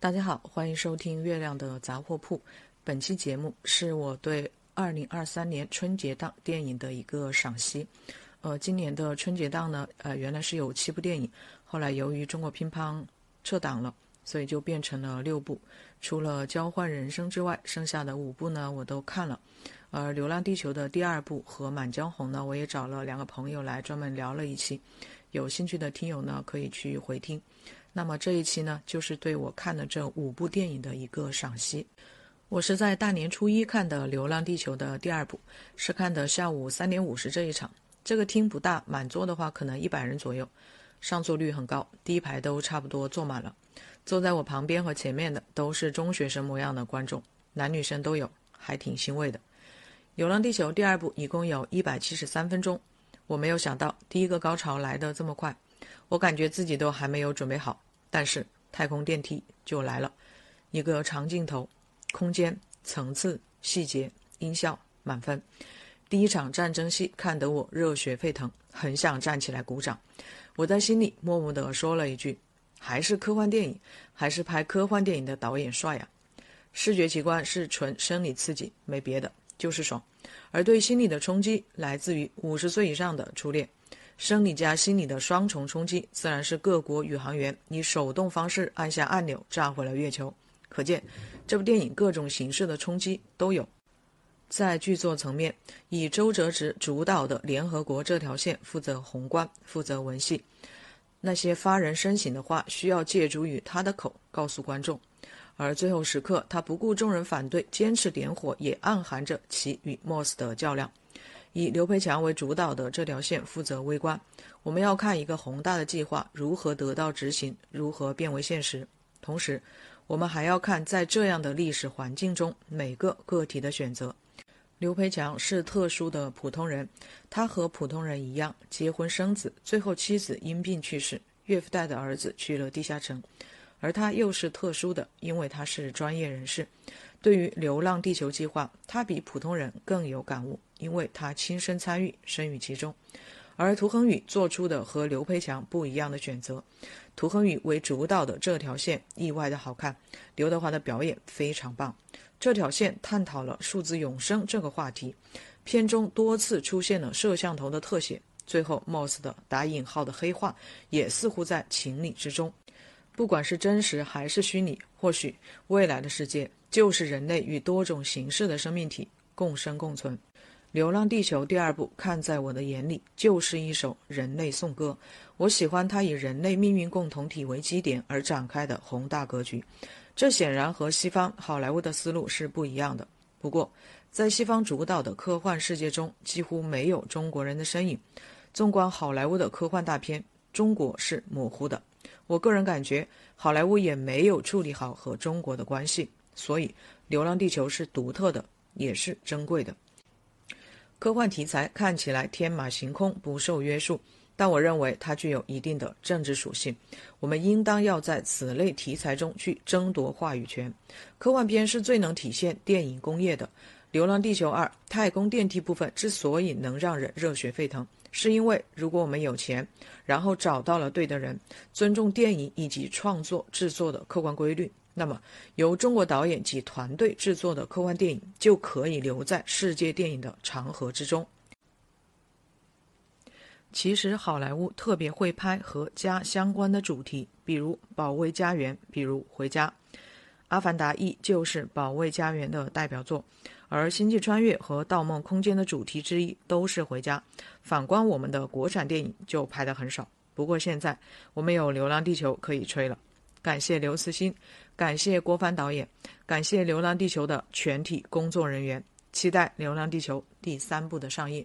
大家好，欢迎收听月亮的杂货铺。本期节目是我对二零二三年春节档电影的一个赏析。呃，今年的春节档呢，呃，原来是有七部电影，后来由于中国乒乓撤档了，所以就变成了六部。除了《交换人生》之外，剩下的五部呢，我都看了。而《流浪地球》的第二部和《满江红》呢，我也找了两个朋友来专门聊了一期。有兴趣的听友呢，可以去回听。那么这一期呢，就是对我看的这五部电影的一个赏析。我是在大年初一看的《流浪地球》的第二部，是看的下午三点五十这一场。这个厅不大，满座的话可能一百人左右，上座率很高，第一排都差不多坐满了。坐在我旁边和前面的都是中学生模样的观众，男女生都有，还挺欣慰的。《流浪地球》第二部一共有一百七十三分钟。我没有想到第一个高潮来得这么快，我感觉自己都还没有准备好，但是太空电梯就来了，一个长镜头，空间、层次、细节、音效满分。第一场战争戏看得我热血沸腾，很想站起来鼓掌。我在心里默默地说了一句：“还是科幻电影，还是拍科幻电影的导演帅呀！”视觉奇观是纯生理刺激，没别的，就是爽。而对心理的冲击来自于五十岁以上的初恋，生理加心理的双重冲击，自然是各国宇航员以手动方式按下按钮炸毁了月球。可见，这部电影各种形式的冲击都有。在剧作层面，以周哲直主导的联合国这条线负责宏观，负责文戏，那些发人深省的话需要借助于他的口告诉观众。而最后时刻，他不顾众人反对，坚持点火，也暗含着其与莫斯的较量。以刘培强为主导的这条线负责微观，我们要看一个宏大的计划如何得到执行，如何变为现实。同时，我们还要看在这样的历史环境中每个个体的选择。刘培强是特殊的普通人，他和普通人一样结婚生子，最后妻子因病去世，岳父带的儿子去了地下城。而他又是特殊的，因为他是专业人士。对于《流浪地球》计划，他比普通人更有感悟，因为他亲身参与，身于其中。而涂恒宇做出的和刘培强不一样的选择，涂恒宇为主导的这条线意外的好看，刘德华的表演非常棒。这条线探讨了数字永生这个话题，片中多次出现了摄像头的特写，最后 Moss 的打引号的黑化也似乎在情理之中。不管是真实还是虚拟，或许未来的世界就是人类与多种形式的生命体共生共存。《流浪地球》第二部看在我的眼里就是一首人类颂歌。我喜欢它以人类命运共同体为基点而展开的宏大格局，这显然和西方好莱坞的思路是不一样的。不过，在西方主导的科幻世界中，几乎没有中国人的身影。纵观好莱坞的科幻大片，中国是模糊的。我个人感觉，好莱坞也没有处理好和中国的关系，所以《流浪地球》是独特的，也是珍贵的。科幻题材看起来天马行空，不受约束，但我认为它具有一定的政治属性。我们应当要在此类题材中去争夺话语权。科幻片是最能体现电影工业的，《流浪地球二》太空电梯部分之所以能让人热血沸腾。是因为，如果我们有钱，然后找到了对的人，尊重电影以及创作制作的客观规律，那么由中国导演及团队制作的科幻电影就可以留在世界电影的长河之中。其实，好莱坞特别会拍和家相关的主题，比如《保卫家园》，比如《回家》，《阿凡达一》就是《保卫家园》的代表作。而《星际穿越》和《盗梦空间》的主题之一都是回家。反观我们的国产电影就拍得很少。不过现在我们有《流浪地球》可以吹了。感谢刘慈欣，感谢郭帆导演，感谢《流浪地球》的全体工作人员。期待《流浪地球》第三部的上映。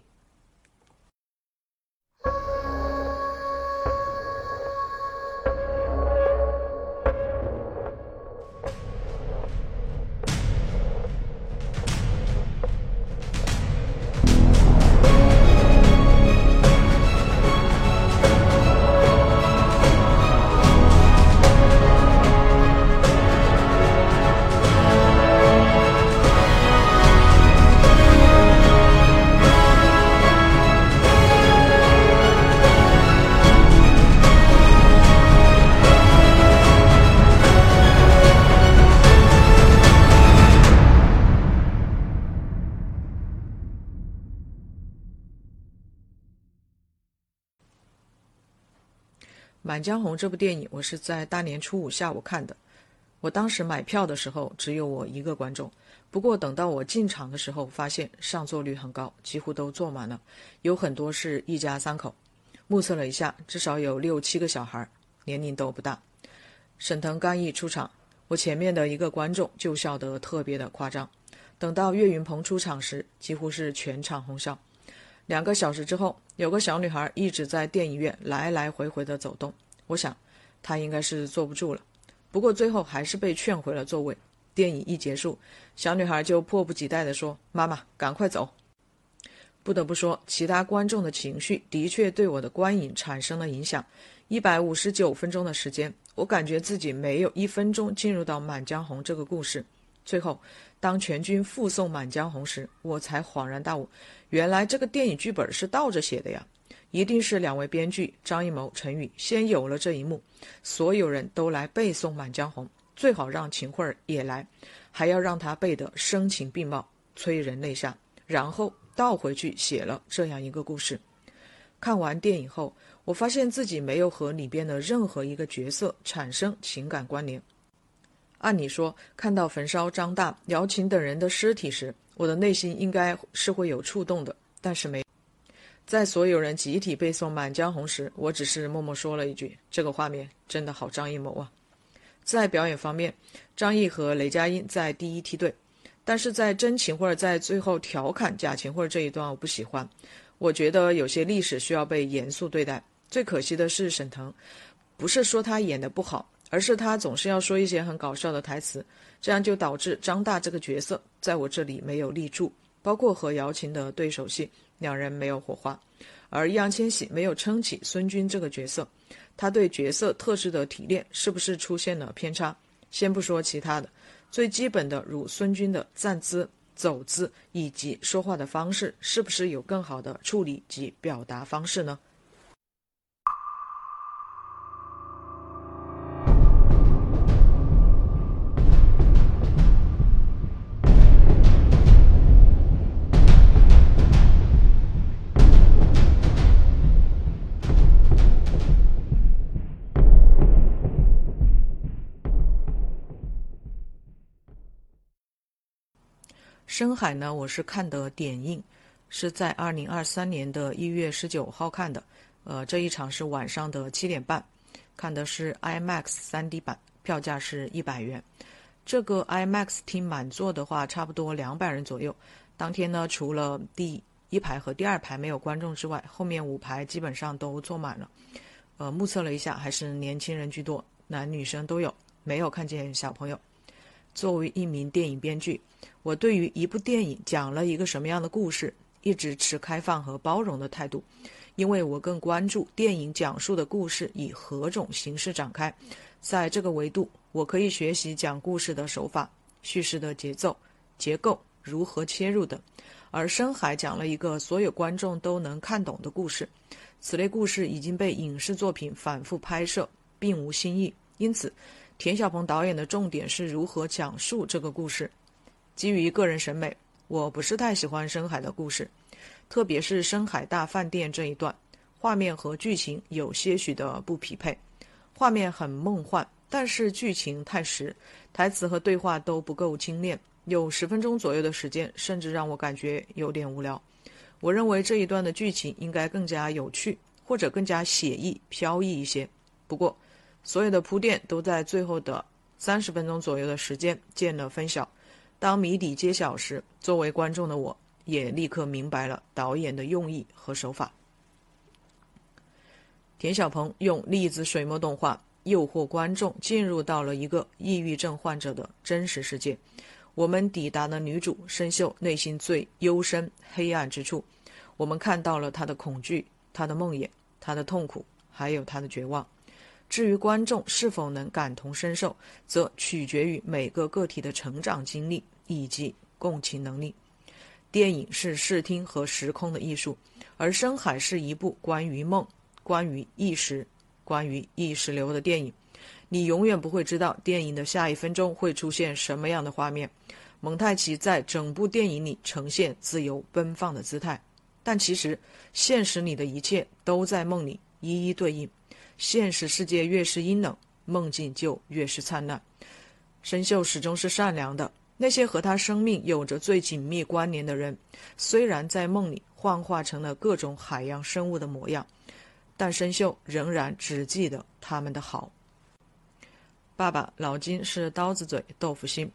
满江红》这部电影，我是在大年初五下午看的。我当时买票的时候只有我一个观众，不过等到我进场的时候，发现上座率很高，几乎都坐满了，有很多是一家三口。目测了一下，至少有六七个小孩，年龄都不大。沈腾刚一出场，我前面的一个观众就笑得特别的夸张。等到岳云鹏出场时，几乎是全场哄笑。两个小时之后，有个小女孩一直在电影院来来回回的走动。我想，她应该是坐不住了。不过最后还是被劝回了座位。电影一结束，小女孩就迫不及待地说：“妈妈，赶快走！”不得不说，其他观众的情绪的确对我的观影产生了影响。一百五十九分钟的时间，我感觉自己没有一分钟进入到《满江红》这个故事。最后，当全军覆送《满江红》时，我才恍然大悟，原来这个电影剧本是倒着写的呀！一定是两位编剧张艺谋、陈宇先有了这一幕，所有人都来背诵《满江红》，最好让秦桧也来，还要让他背得声情并茂、催人泪下，然后倒回去写了这样一个故事。看完电影后，我发现自己没有和里边的任何一个角色产生情感关联。按理说，看到焚烧张大、姚琴等人的尸体时，我的内心应该是会有触动的，但是没。在所有人集体背诵《满江红》时，我只是默默说了一句：“这个画面真的好张艺谋啊！”在表演方面，张译和雷佳音在第一梯队，但是在真情或者在最后调侃假情或者这一段我不喜欢。我觉得有些历史需要被严肃对待。最可惜的是沈腾，不是说他演的不好。而是他总是要说一些很搞笑的台词，这样就导致张大这个角色在我这里没有立住，包括和姚琴的对手戏，两人没有火花。而易烊千玺没有撑起孙军这个角色，他对角色特质的提炼是不是出现了偏差？先不说其他的，最基本的如孙军的站姿、走姿以及说话的方式，是不是有更好的处理及表达方式呢？深海呢，我是看的点映，是在二零二三年的一月十九号看的。呃，这一场是晚上的七点半，看的是 IMAX 三 D 版，票价是一百元。这个 IMAX 厅满座的话，差不多两百人左右。当天呢，除了第一排和第二排没有观众之外，后面五排基本上都坐满了。呃，目测了一下，还是年轻人居多，男女生都有，没有看见小朋友。作为一名电影编剧，我对于一部电影讲了一个什么样的故事，一直持开放和包容的态度，因为我更关注电影讲述的故事以何种形式展开。在这个维度，我可以学习讲故事的手法、叙事的节奏、结构如何切入等。而《深海》讲了一个所有观众都能看懂的故事，此类故事已经被影视作品反复拍摄，并无新意，因此。田晓鹏导演的重点是如何讲述这个故事。基于个人审美，我不是太喜欢深海的故事，特别是深海大饭店这一段，画面和剧情有些许的不匹配。画面很梦幻，但是剧情太实，台词和对话都不够精炼，有十分钟左右的时间，甚至让我感觉有点无聊。我认为这一段的剧情应该更加有趣，或者更加写意飘逸一些。不过。所有的铺垫都在最后的三十分钟左右的时间见了分晓。当谜底揭晓时，作为观众的我也立刻明白了导演的用意和手法。田晓鹏用粒子水墨动画诱惑观众进入到了一个抑郁症患者的真实世界。我们抵达了女主深秀内心最幽深黑暗之处，我们看到了她的恐惧、她的梦魇、她的痛苦，还有她的绝望。至于观众是否能感同身受，则取决于每个个体的成长经历以及共情能力。电影是视听和时空的艺术，而《深海》是一部关于梦、关于意识、关于意识流的电影。你永远不会知道电影的下一分钟会出现什么样的画面。蒙太奇在整部电影里呈现自由奔放的姿态，但其实现实里的一切都在梦里一一对应。现实世界越是阴冷，梦境就越是灿烂。生锈始终是善良的。那些和他生命有着最紧密关联的人，虽然在梦里幻化成了各种海洋生物的模样，但生锈仍然只记得他们的好。爸爸老金是刀子嘴豆腐心，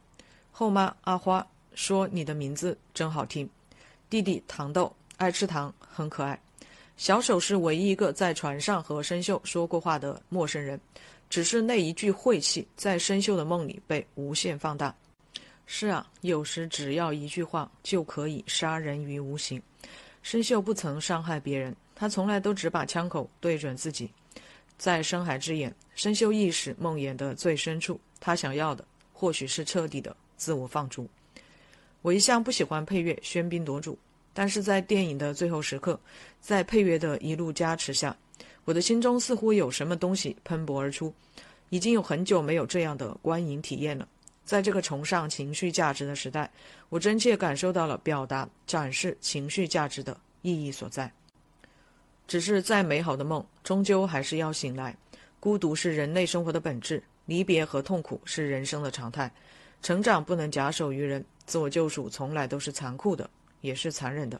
后妈阿花说你的名字真好听，弟弟糖豆爱吃糖很可爱，小手是唯一一个在船上和生锈说过话的陌生人，只是那一句晦气在生锈的梦里被无限放大。是啊，有时只要一句话就可以杀人于无形。生锈不曾伤害别人，他从来都只把枪口对准自己。在深海之眼，生锈意识梦魇的最深处，他想要的或许是彻底的自我放逐。我一向不喜欢配乐喧宾夺主，但是在电影的最后时刻，在配乐的一路加持下，我的心中似乎有什么东西喷薄而出。已经有很久没有这样的观影体验了。在这个崇尚情绪价值的时代，我真切感受到了表达、展示情绪价值的意义所在。只是再美好的梦，终究还是要醒来。孤独是人类生活的本质，离别和痛苦是人生的常态。成长不能假手于人，自我救赎从来都是残酷的，也是残忍的。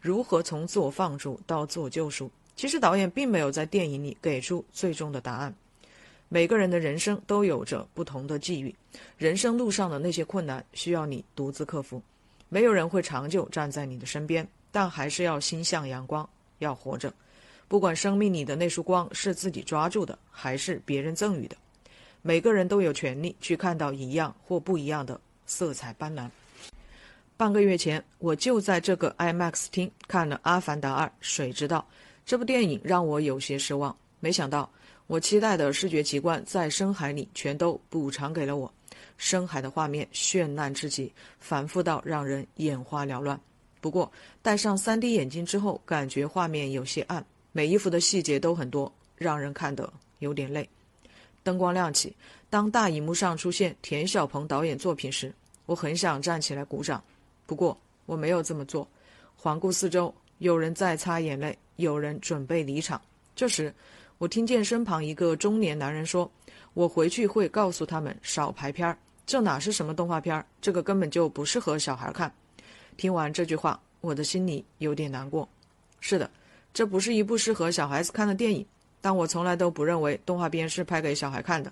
如何从自我放逐到自我救赎？其实导演并没有在电影里给出最终的答案。每个人的人生都有着不同的际遇，人生路上的那些困难需要你独自克服。没有人会长久站在你的身边，但还是要心向阳光，要活着。不管生命里的那束光是自己抓住的，还是别人赠予的，每个人都有权利去看到一样或不一样的色彩斑斓。半个月前，我就在这个 IMAX 厅看了《阿凡达二：水之道》这部电影，让我有些失望。没想到。我期待的视觉奇观在深海里全都补偿给了我，深海的画面绚烂至极，繁复到让人眼花缭乱。不过戴上 3D 眼镜之后，感觉画面有些暗，每一幅的细节都很多，让人看得有点累。灯光亮起，当大荧幕上出现田小鹏导演作品时，我很想站起来鼓掌，不过我没有这么做。环顾四周，有人在擦眼泪，有人准备离场。这时。我听见身旁一个中年男人说：“我回去会告诉他们少拍片儿，这哪是什么动画片儿？这个根本就不适合小孩看。”听完这句话，我的心里有点难过。是的，这不是一部适合小孩子看的电影，但我从来都不认为动画片是拍给小孩看的。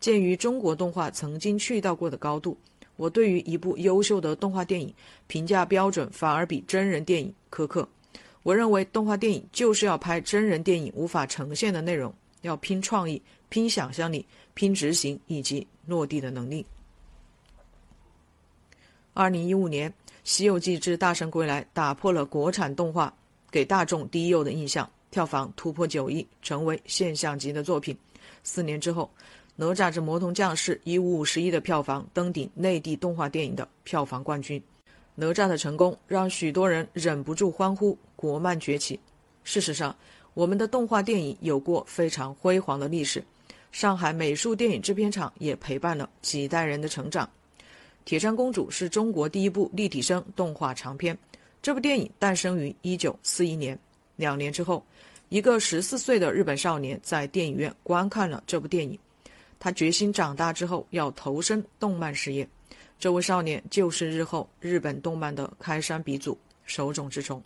鉴于中国动画曾经去到过的高度，我对于一部优秀的动画电影评价标准反而比真人电影苛刻。我认为动画电影就是要拍真人电影无法呈现的内容，要拼创意、拼想象力、拼执行以及落地的能力。二零一五年，《西游记之大圣归来》打破了国产动画给大众低幼的印象，票房突破九亿，成为现象级的作品。四年之后，《哪吒之魔童降世》以五十亿的票房登顶内地动画电影的票房冠军。哪吒的成功让许多人忍不住欢呼。国漫崛起。事实上，我们的动画电影有过非常辉煌的历史。上海美术电影制片厂也陪伴了几代人的成长。《铁扇公主》是中国第一部立体声动画长片。这部电影诞生于1941年。两年之后，一个十四岁的日本少年在电影院观看了这部电影。他决心长大之后要投身动漫事业。这位少年就是日后日本动漫的开山鼻祖、手冢治虫。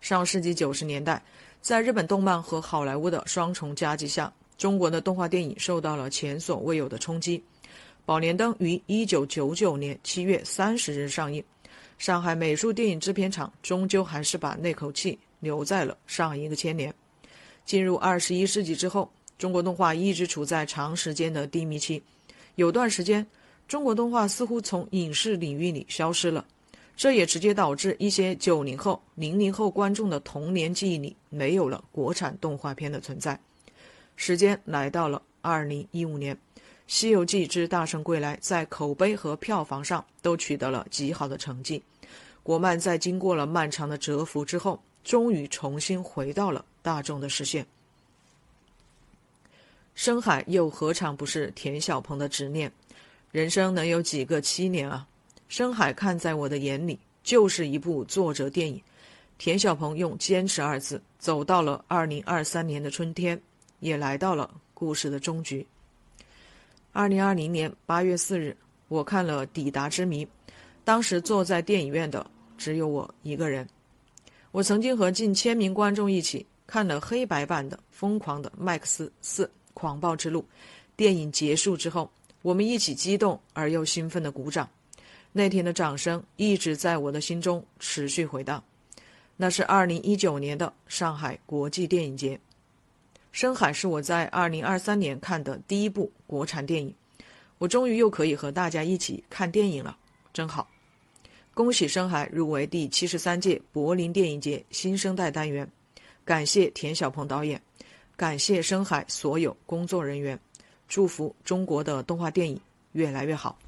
上世纪九十年代，在日本动漫和好莱坞的双重夹击下，中国的动画电影受到了前所未有的冲击。《宝莲灯》于一九九九年七月三十日上映，上海美术电影制片厂终究还是把那口气留在了上一个千年。进入二十一世纪之后，中国动画一直处在长时间的低迷期，有段时间，中国动画似乎从影视领域里消失了。这也直接导致一些九零后、零零后观众的童年记忆里没有了国产动画片的存在。时间来到了二零一五年，《西游记之大圣归来》在口碑和票房上都取得了极好的成绩。国漫在经过了漫长的蛰伏之后，终于重新回到了大众的视线。深海又何尝不是田小鹏的执念？人生能有几个七年啊？深海看在我的眼里，就是一部作者电影。田小鹏用“坚持”二字，走到了二零二三年的春天，也来到了故事的终局。二零二零年八月四日，我看了《抵达之谜》，当时坐在电影院的只有我一个人。我曾经和近千名观众一起看了黑白版的《疯狂的麦克斯四：狂暴之路》。电影结束之后，我们一起激动而又兴奋的鼓掌。那天的掌声一直在我的心中持续回荡。那是二零一九年的上海国际电影节，《深海》是我在二零二三年看的第一部国产电影，我终于又可以和大家一起看电影了，真好！恭喜《深海》入围第七十三届柏林电影节新生代单元，感谢田晓鹏导演，感谢《深海》所有工作人员，祝福中国的动画电影越来越好。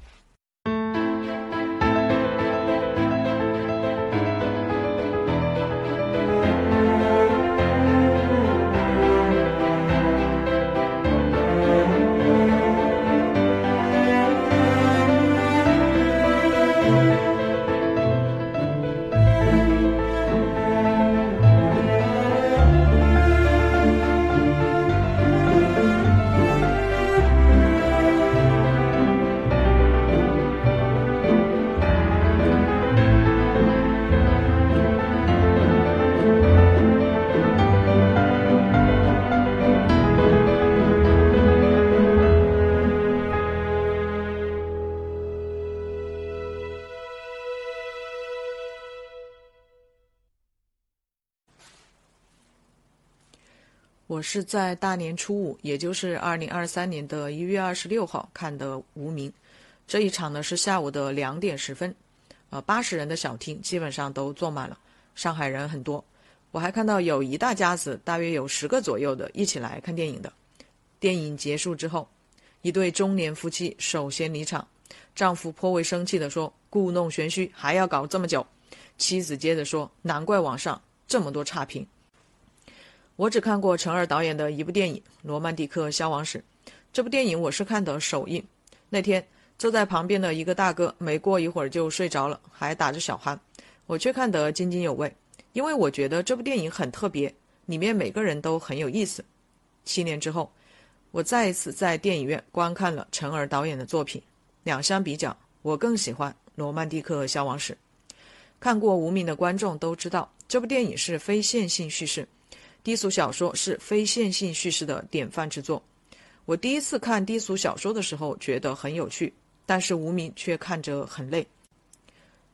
我是在大年初五，也就是二零二三年的一月二十六号看的《无名》。这一场呢是下午的两点十分，呃，八十人的小厅基本上都坐满了，上海人很多。我还看到有一大家子，大约有十个左右的，一起来看电影的。电影结束之后，一对中年夫妻首先离场，丈夫颇为生气地说：“故弄玄虚，还要搞这么久。”妻子接着说：“难怪网上这么多差评。”我只看过陈耳导演的一部电影《罗曼蒂克消亡史》，这部电影我是看的首映。那天坐在旁边的一个大哥，没过一会儿就睡着了，还打着小鼾，我却看得津津有味，因为我觉得这部电影很特别，里面每个人都很有意思。七年之后，我再一次在电影院观看了陈耳导演的作品，两相比较，我更喜欢《罗曼蒂克消亡史》。看过《无名》的观众都知道，这部电影是非线性叙事。低俗小说是非线性叙事的典范之作。我第一次看低俗小说的时候觉得很有趣，但是无名却看着很累。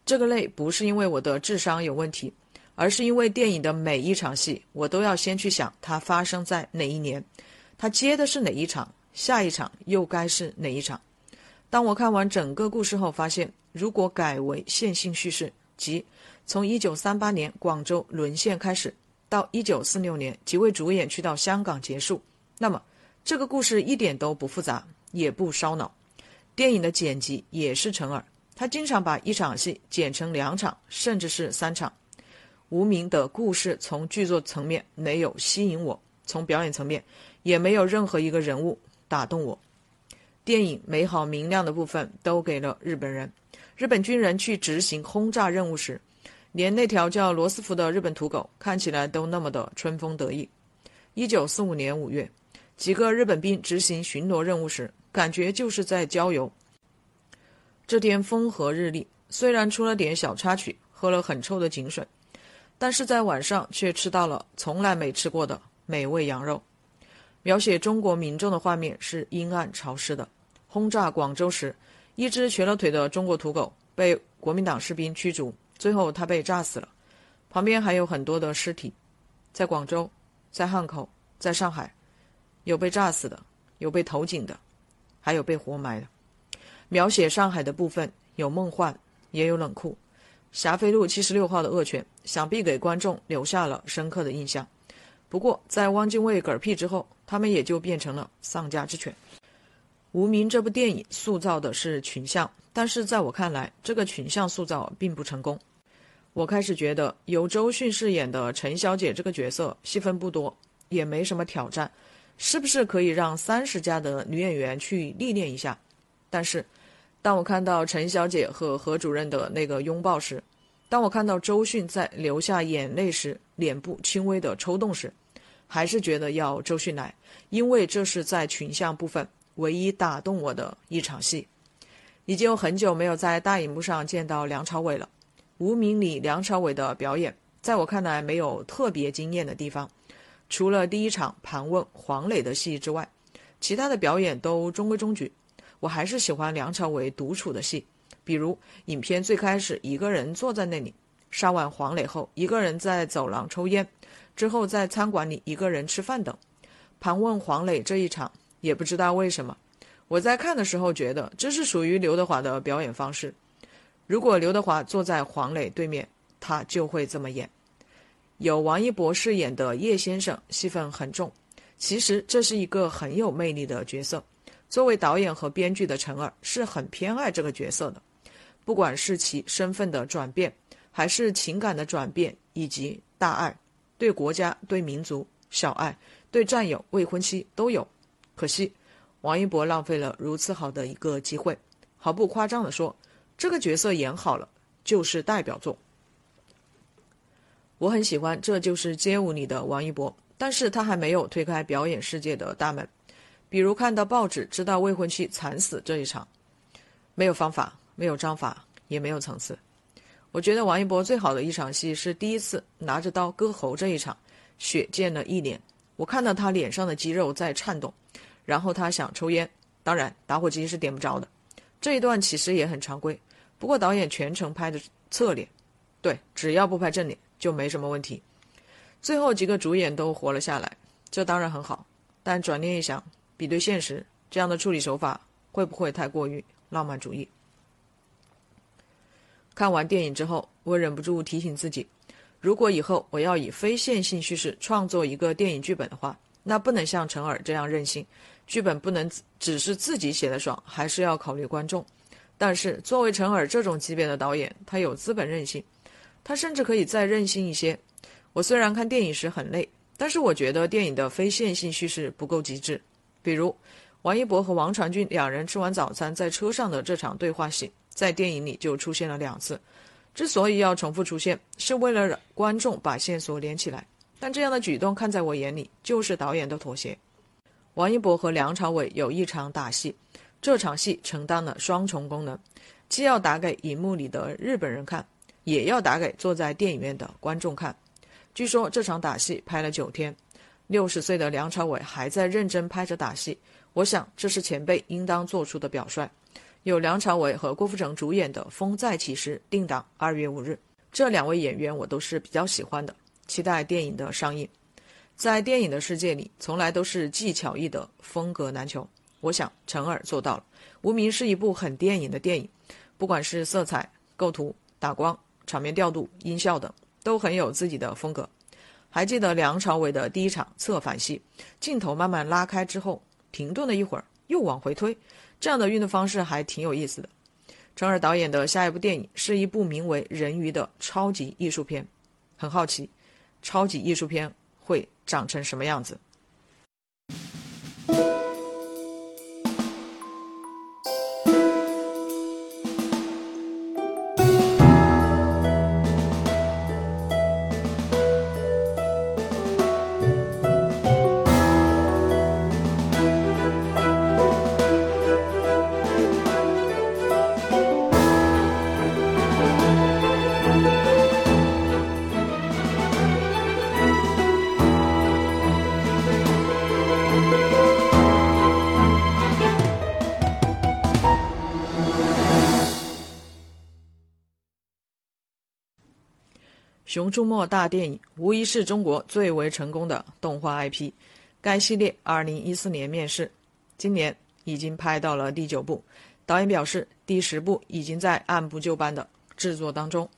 这个累不是因为我的智商有问题，而是因为电影的每一场戏，我都要先去想它发生在哪一年，它接的是哪一场，下一场又该是哪一场。当我看完整个故事后，发现如果改为线性叙事，即从一九三八年广州沦陷开始。到一九四六年，几位主演去到香港结束。那么，这个故事一点都不复杂，也不烧脑。电影的剪辑也是陈耳，他经常把一场戏剪成两场，甚至是三场。无名的故事从剧作层面没有吸引我，从表演层面也没有任何一个人物打动我。电影美好明亮的部分都给了日本人，日本军人去执行轰炸任务时。连那条叫罗斯福的日本土狗看起来都那么的春风得意。一九四五年五月，几个日本兵执行巡逻任务时，感觉就是在郊游。这天风和日丽，虽然出了点小插曲，喝了很臭的井水，但是在晚上却吃到了从来没吃过的美味羊肉。描写中国民众的画面是阴暗潮湿的。轰炸广州时，一只瘸了腿的中国土狗被国民党士兵驱逐。最后，他被炸死了，旁边还有很多的尸体，在广州，在汉口，在上海，有被炸死的，有被投井的，还有被活埋的。描写上海的部分有梦幻，也有冷酷。霞飞路七十六号的恶犬，想必给观众留下了深刻的印象。不过，在汪精卫嗝屁之后，他们也就变成了丧家之犬。《无名》这部电影塑造的是群像，但是在我看来，这个群像塑造并不成功。我开始觉得由周迅饰演的陈小姐这个角色戏份不多，也没什么挑战，是不是可以让三十家的女演员去历练一下？但是，当我看到陈小姐和何主任的那个拥抱时，当我看到周迅在流下眼泪时脸部轻微的抽动时，还是觉得要周迅来，因为这是在群像部分唯一打动我的一场戏。已经有很久没有在大荧幕上见到梁朝伟了。《无名》里梁朝伟的表演，在我看来没有特别惊艳的地方，除了第一场盘问黄磊的戏之外，其他的表演都中规中矩。我还是喜欢梁朝伟独处的戏，比如影片最开始一个人坐在那里杀完黄磊后，一个人在走廊抽烟，之后在餐馆里一个人吃饭等。盘问黄磊这一场，也不知道为什么。我在看的时候觉得这是属于刘德华的表演方式。如果刘德华坐在黄磊对面，他就会这么演。有王一博饰演的叶先生戏份很重，其实这是一个很有魅力的角色。作为导演和编剧的陈耳是很偏爱这个角色的，不管是其身份的转变，还是情感的转变，以及大爱，对国家、对民族、小爱、对战友、未婚妻都有。可惜。王一博浪费了如此好的一个机会，毫不夸张地说，这个角色演好了就是代表作。我很喜欢《这就是街舞》里的王一博，但是他还没有推开表演世界的大门。比如看到报纸知道未婚妻惨死这一场，没有方法，没有章法，也没有层次。我觉得王一博最好的一场戏是第一次拿着刀割喉这一场，血溅了一脸，我看到他脸上的肌肉在颤动。然后他想抽烟，当然打火机是点不着的。这一段其实也很常规，不过导演全程拍的侧脸，对，只要不拍正脸就没什么问题。最后几个主演都活了下来，这当然很好。但转念一想，比对现实，这样的处理手法会不会太过于浪漫主义？看完电影之后，我忍不住提醒自己：如果以后我要以非线性叙事创作一个电影剧本的话，那不能像陈耳这样任性。剧本不能只是自己写的爽，还是要考虑观众。但是作为陈耳这种级别的导演，他有资本任性，他甚至可以再任性一些。我虽然看电影时很累，但是我觉得电影的非线性叙事不够极致。比如王一博和王传君两人吃完早餐在车上的这场对话戏，在电影里就出现了两次。之所以要重复出现，是为了让观众把线索连起来。但这样的举动看在我眼里就是导演的妥协。王一博和梁朝伟有一场打戏，这场戏承担了双重功能，既要打给荧幕里的日本人看，也要打给坐在电影院的观众看。据说这场打戏拍了九天，六十岁的梁朝伟还在认真拍着打戏。我想这是前辈应当做出的表率。有梁朝伟和郭富城主演的《风再起时》定档二月五日，这两位演员我都是比较喜欢的，期待电影的上映。在电影的世界里，从来都是技巧艺的风格难求。我想陈耳做到了。《无名》是一部很电影的电影，不管是色彩、构图、打光、场面调度、音效等，都很有自己的风格。还记得梁朝伟的第一场侧反戏，镜头慢慢拉开之后，停顿了一会儿，又往回推，这样的运动方式还挺有意思的。陈耳导演的下一部电影是一部名为《人鱼》的超级艺术片，很好奇，超级艺术片会。长成什么样子？《熊出没》大电影无疑是中国最为成功的动画 IP。该系列2014年面世，今年已经拍到了第九部。导演表示，第十部已经在按部就班的制作当中。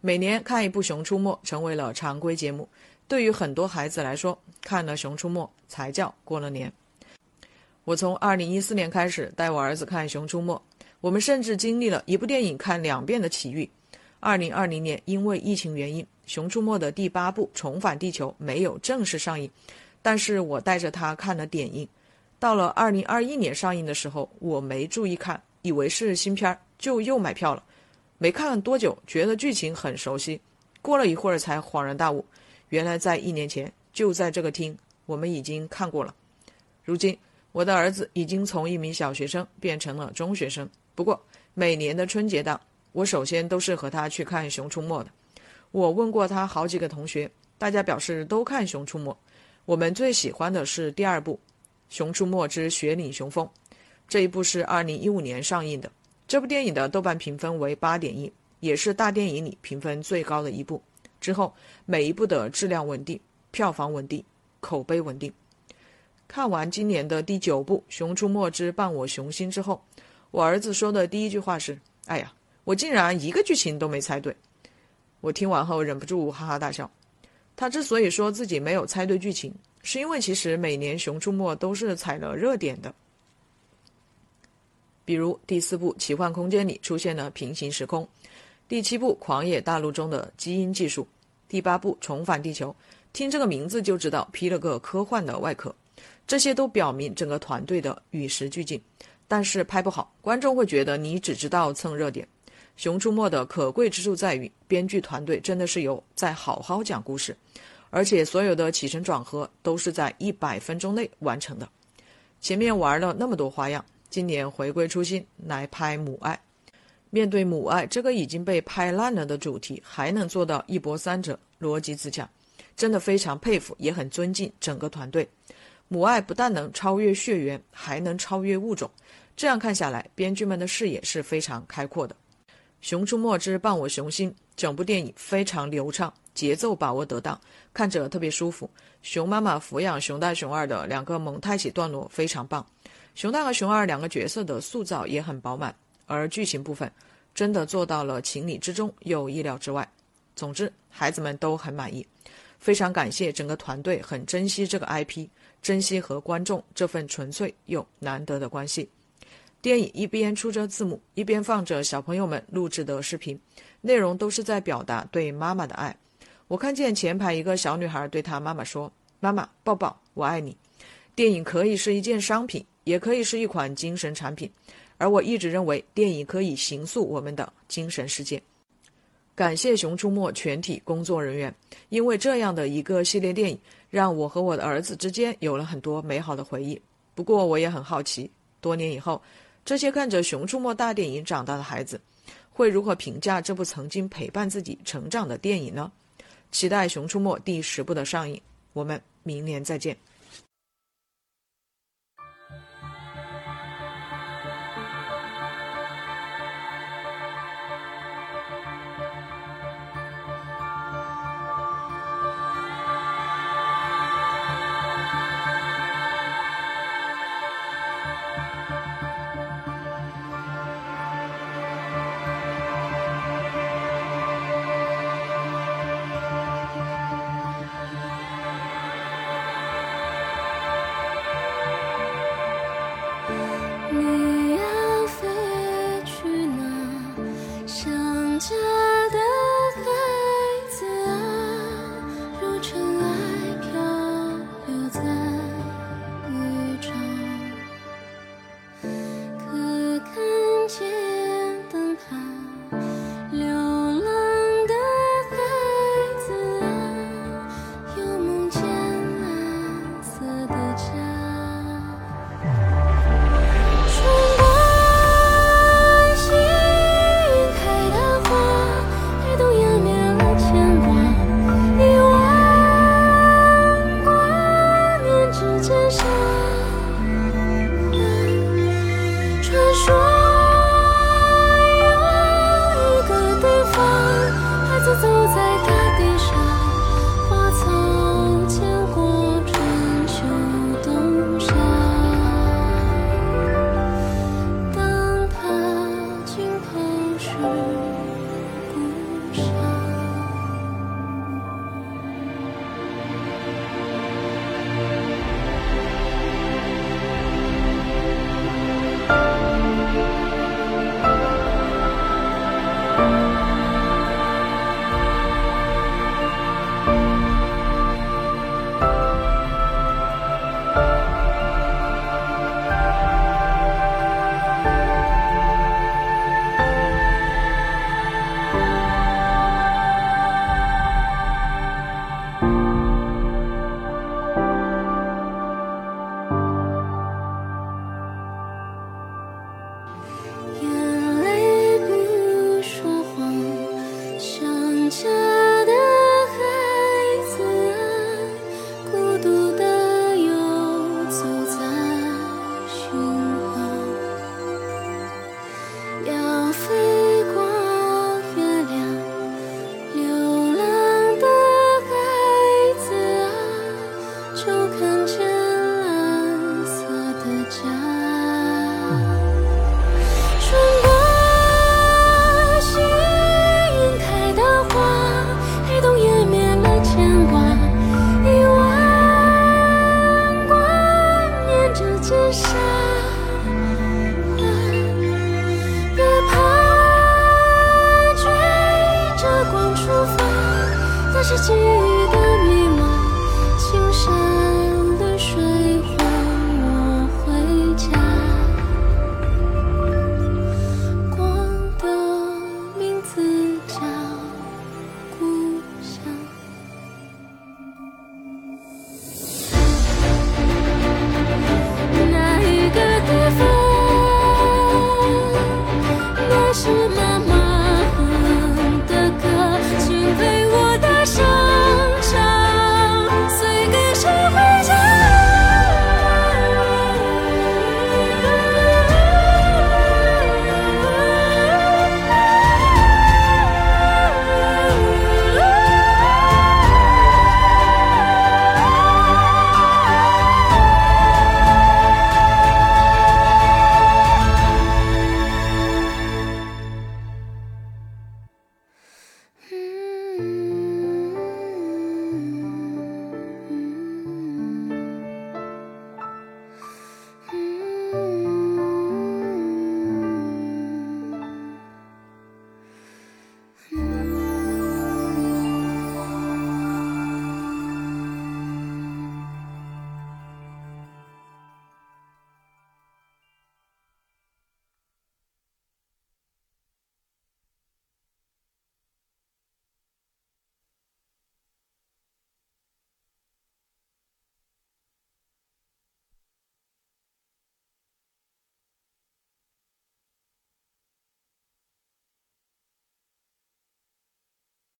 每年看一部《熊出没》成为了常规节目。对于很多孩子来说，看了《熊出没》才叫过了年。我从2014年开始带我儿子看《熊出没》，我们甚至经历了一部电影看两遍的奇遇。二零二零年，因为疫情原因，《熊出没》的第八部《重返地球》没有正式上映，但是我带着他看了点映。到了二零二一年上映的时候，我没注意看，以为是新片儿，就又买票了。没看多久，觉得剧情很熟悉，过了一会儿才恍然大悟，原来在一年前就在这个厅，我们已经看过了。如今，我的儿子已经从一名小学生变成了中学生。不过，每年的春节档，我首先都是和他去看《熊出没》的。我问过他好几个同学，大家表示都看《熊出没》。我们最喜欢的是第二部《熊出没之雪岭雄风》，这一部是二零一五年上映的。这部电影的豆瓣评分为八点一，也是大电影里评分最高的一部。之后每一部的质量稳定，票房稳定，口碑稳定。看完今年的第九部《熊出没之伴我雄心》之后，我儿子说的第一句话是：“哎呀，我竟然一个剧情都没猜对！”我听完后忍不住哈哈大笑。他之所以说自己没有猜对剧情，是因为其实每年《熊出没》都是踩了热点的。比如第四部《奇幻空间》里出现了平行时空，第七部《狂野大陆》中的基因技术，第八部《重返地球》，听这个名字就知道披了个科幻的外壳。这些都表明整个团队的与时俱进。但是拍不好，观众会觉得你只知道蹭热点。《熊出没》的可贵之处在于，编剧团队真的是有在好好讲故事，而且所有的起承转合都是在一百分钟内完成的。前面玩了那么多花样，今年回归初心来拍母爱。面对母爱这个已经被拍烂了的主题，还能做到一波三折、逻辑自洽，真的非常佩服，也很尊敬整个团队。母爱不但能超越血缘，还能超越物种。这样看下来，编剧们的视野是非常开阔的。《熊出没之伴我雄心》整部电影非常流畅，节奏把握得当，看着特别舒服。熊妈妈抚养熊大、熊二的两个蒙太奇段落非常棒，熊大和熊二两个角色的塑造也很饱满，而剧情部分真的做到了情理之中又意料之外。总之，孩子们都很满意，非常感谢整个团队，很珍惜这个 IP，珍惜和观众这份纯粹又难得的关系。电影一边出着字幕，一边放着小朋友们录制的视频，内容都是在表达对妈妈的爱。我看见前排一个小女孩对她妈妈说：“妈妈，抱抱，我爱你。”电影可以是一件商品，也可以是一款精神产品，而我一直认为电影可以形塑我们的精神世界。感谢《熊出没》全体工作人员，因为这样的一个系列电影，让我和我的儿子之间有了很多美好的回忆。不过，我也很好奇，多年以后。这些看着《熊出没》大电影长大的孩子，会如何评价这部曾经陪伴自己成长的电影呢？期待《熊出没》第十部的上映，我们明年再见。